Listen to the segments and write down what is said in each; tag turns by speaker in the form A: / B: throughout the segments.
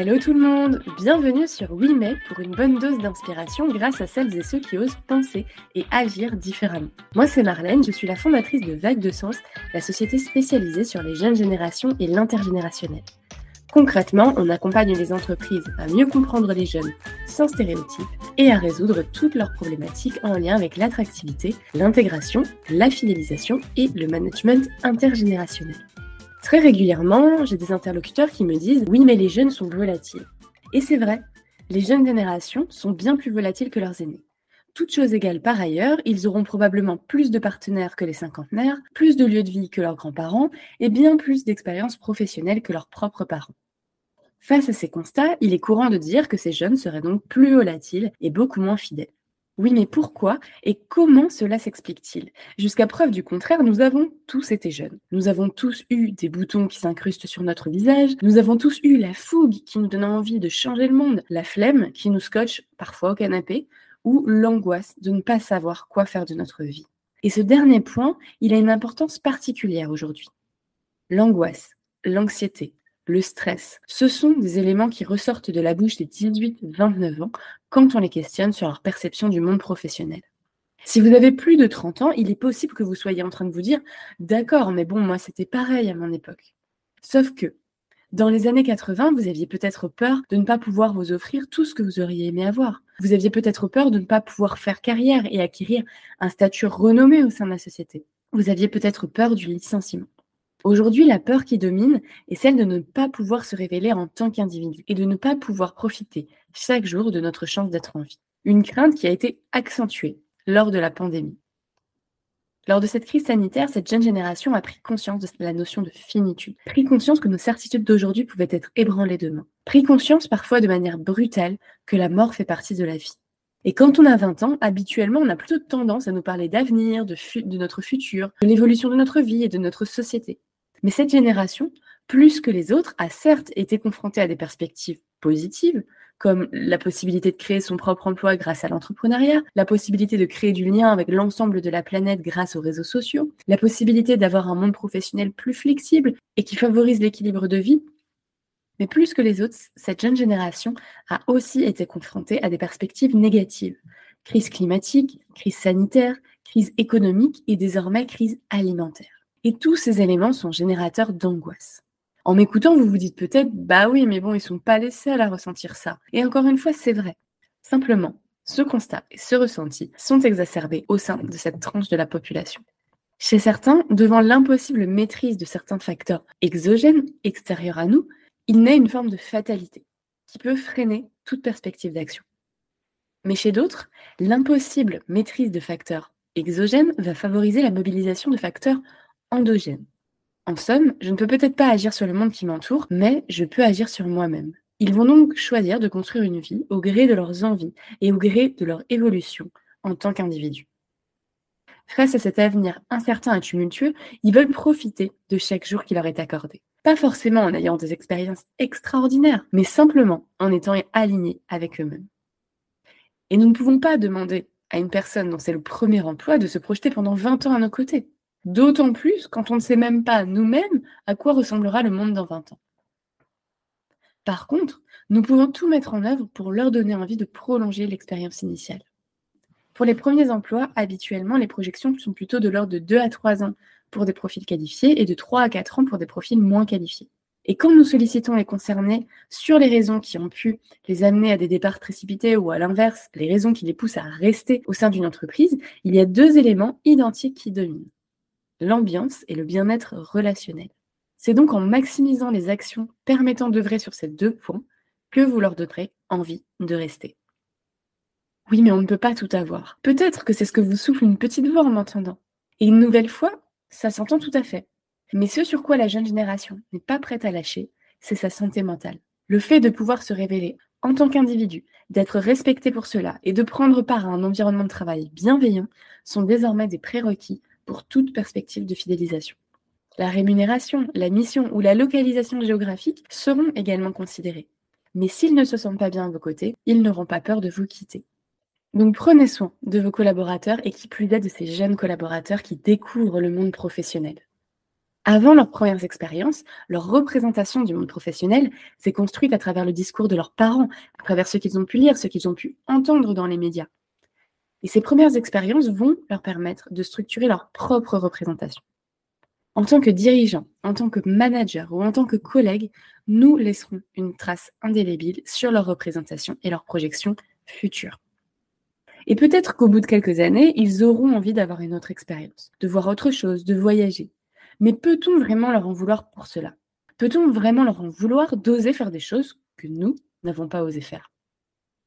A: Hello tout le monde, bienvenue sur Oui mais pour une bonne dose d'inspiration grâce à celles et ceux qui osent penser et agir différemment. Moi c'est Marlène, je suis la fondatrice de Vague de Sens, la société spécialisée sur les jeunes générations et l'intergénérationnel. Concrètement, on accompagne les entreprises à mieux comprendre les jeunes sans stéréotypes et à résoudre toutes leurs problématiques en lien avec l'attractivité, l'intégration, la fidélisation et le management intergénérationnel. Très régulièrement, j'ai des interlocuteurs qui me disent Oui, mais les jeunes sont volatiles. Et c'est vrai, les jeunes générations sont bien plus volatiles que leurs aînés. Toutes choses égales par ailleurs, ils auront probablement plus de partenaires que les cinquantenaires, plus de lieux de vie que leurs grands-parents et bien plus d'expériences professionnelles que leurs propres parents. Face à ces constats, il est courant de dire que ces jeunes seraient donc plus volatiles et beaucoup moins fidèles. Oui, mais pourquoi et comment cela s'explique-t-il? Jusqu'à preuve du contraire, nous avons tous été jeunes. Nous avons tous eu des boutons qui s'incrustent sur notre visage. Nous avons tous eu la fougue qui nous donne envie de changer le monde, la flemme qui nous scotche parfois au canapé, ou l'angoisse de ne pas savoir quoi faire de notre vie. Et ce dernier point, il a une importance particulière aujourd'hui. L'angoisse, l'anxiété, le stress. Ce sont des éléments qui ressortent de la bouche des 18-29 ans quand on les questionne sur leur perception du monde professionnel. Si vous avez plus de 30 ans, il est possible que vous soyez en train de vous dire D'accord, mais bon, moi c'était pareil à mon époque. Sauf que, dans les années 80, vous aviez peut-être peur de ne pas pouvoir vous offrir tout ce que vous auriez aimé avoir. Vous aviez peut-être peur de ne pas pouvoir faire carrière et acquérir un statut renommé au sein de la société. Vous aviez peut-être peur du licenciement. Aujourd'hui, la peur qui domine est celle de ne pas pouvoir se révéler en tant qu'individu et de ne pas pouvoir profiter chaque jour de notre chance d'être en vie. Une crainte qui a été accentuée lors de la pandémie. Lors de cette crise sanitaire, cette jeune génération a pris conscience de la notion de finitude, pris conscience que nos certitudes d'aujourd'hui pouvaient être ébranlées demain, pris conscience parfois de manière brutale que la mort fait partie de la vie. Et quand on a 20 ans, habituellement, on a plutôt tendance à nous parler d'avenir, de, de notre futur, de l'évolution de notre vie et de notre société. Mais cette génération, plus que les autres, a certes été confrontée à des perspectives positives, comme la possibilité de créer son propre emploi grâce à l'entrepreneuriat, la possibilité de créer du lien avec l'ensemble de la planète grâce aux réseaux sociaux, la possibilité d'avoir un monde professionnel plus flexible et qui favorise l'équilibre de vie. Mais plus que les autres, cette jeune génération a aussi été confrontée à des perspectives négatives. Crise climatique, crise sanitaire, crise économique et désormais crise alimentaire. Et tous ces éléments sont générateurs d'angoisse. En m'écoutant, vous vous dites peut-être, bah oui, mais bon, ils sont pas les seuls à ressentir ça. Et encore une fois, c'est vrai. Simplement, ce constat et ce ressenti sont exacerbés au sein de cette tranche de la population. Chez certains, devant l'impossible maîtrise de certains facteurs exogènes, extérieurs à nous, il naît une forme de fatalité qui peut freiner toute perspective d'action. Mais chez d'autres, l'impossible maîtrise de facteurs exogènes va favoriser la mobilisation de facteurs endogène. En somme, je ne peux peut-être pas agir sur le monde qui m'entoure, mais je peux agir sur moi-même. Ils vont donc choisir de construire une vie au gré de leurs envies et au gré de leur évolution en tant qu'individu. Face à cet avenir incertain et tumultueux, ils veulent profiter de chaque jour qui leur est accordé. Pas forcément en ayant des expériences extraordinaires, mais simplement en étant alignés avec eux-mêmes. Et nous ne pouvons pas demander à une personne dont c'est le premier emploi de se projeter pendant 20 ans à nos côtés. D'autant plus quand on ne sait même pas nous-mêmes à quoi ressemblera le monde dans 20 ans. Par contre, nous pouvons tout mettre en œuvre pour leur donner envie de prolonger l'expérience initiale. Pour les premiers emplois, habituellement, les projections sont plutôt de l'ordre de 2 à 3 ans pour des profils qualifiés et de 3 à 4 ans pour des profils moins qualifiés. Et quand nous sollicitons les concernés sur les raisons qui ont pu les amener à des départs précipités ou à l'inverse, les raisons qui les poussent à rester au sein d'une entreprise, il y a deux éléments identiques qui dominent l'ambiance et le bien-être relationnel. C'est donc en maximisant les actions permettant d'œuvrer sur ces deux points que vous leur donnerez envie de rester. Oui, mais on ne peut pas tout avoir. Peut-être que c'est ce que vous souffle une petite voix en m'entendant. Et une nouvelle fois, ça s'entend tout à fait. Mais ce sur quoi la jeune génération n'est pas prête à lâcher, c'est sa santé mentale. Le fait de pouvoir se révéler en tant qu'individu, d'être respecté pour cela et de prendre part à un environnement de travail bienveillant sont désormais des prérequis pour toute perspective de fidélisation. La rémunération, la mission ou la localisation géographique seront également considérés. Mais s'ils ne se sentent pas bien à vos côtés, ils n'auront pas peur de vous quitter. Donc prenez soin de vos collaborateurs et qui plus est de ces jeunes collaborateurs qui découvrent le monde professionnel. Avant leurs premières expériences, leur représentation du monde professionnel s'est construite à travers le discours de leurs parents, à travers ce qu'ils ont pu lire, ce qu'ils ont pu entendre dans les médias. Et ces premières expériences vont leur permettre de structurer leur propre représentation. En tant que dirigeant, en tant que manager ou en tant que collègue, nous laisserons une trace indélébile sur leur représentation et leur projection future. Et peut-être qu'au bout de quelques années, ils auront envie d'avoir une autre expérience, de voir autre chose, de voyager. Mais peut-on vraiment leur en vouloir pour cela? Peut-on vraiment leur en vouloir d'oser faire des choses que nous n'avons pas osé faire?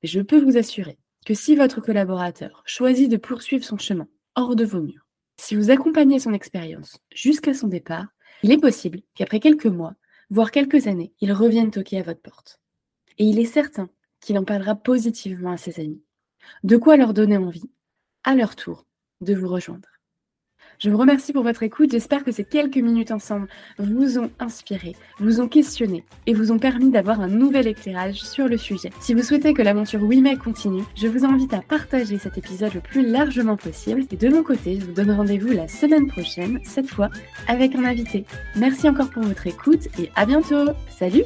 A: Je peux vous assurer que si votre collaborateur choisit de poursuivre son chemin hors de vos murs, si vous accompagnez son expérience jusqu'à son départ, il est possible qu'après quelques mois, voire quelques années, il revienne toquer à votre porte. Et il est certain qu'il en parlera positivement à ses amis. De quoi leur donner envie, à leur tour, de vous rejoindre. Je vous remercie pour votre écoute. J'espère que ces quelques minutes ensemble vous ont inspiré, vous ont questionné et vous ont permis d'avoir un nouvel éclairage sur le sujet. Si vous souhaitez que l'aventure WeMake continue, je vous invite à partager cet épisode le plus largement possible. Et de mon côté, je vous donne rendez-vous la semaine prochaine, cette fois avec un invité. Merci encore pour votre écoute et à bientôt. Salut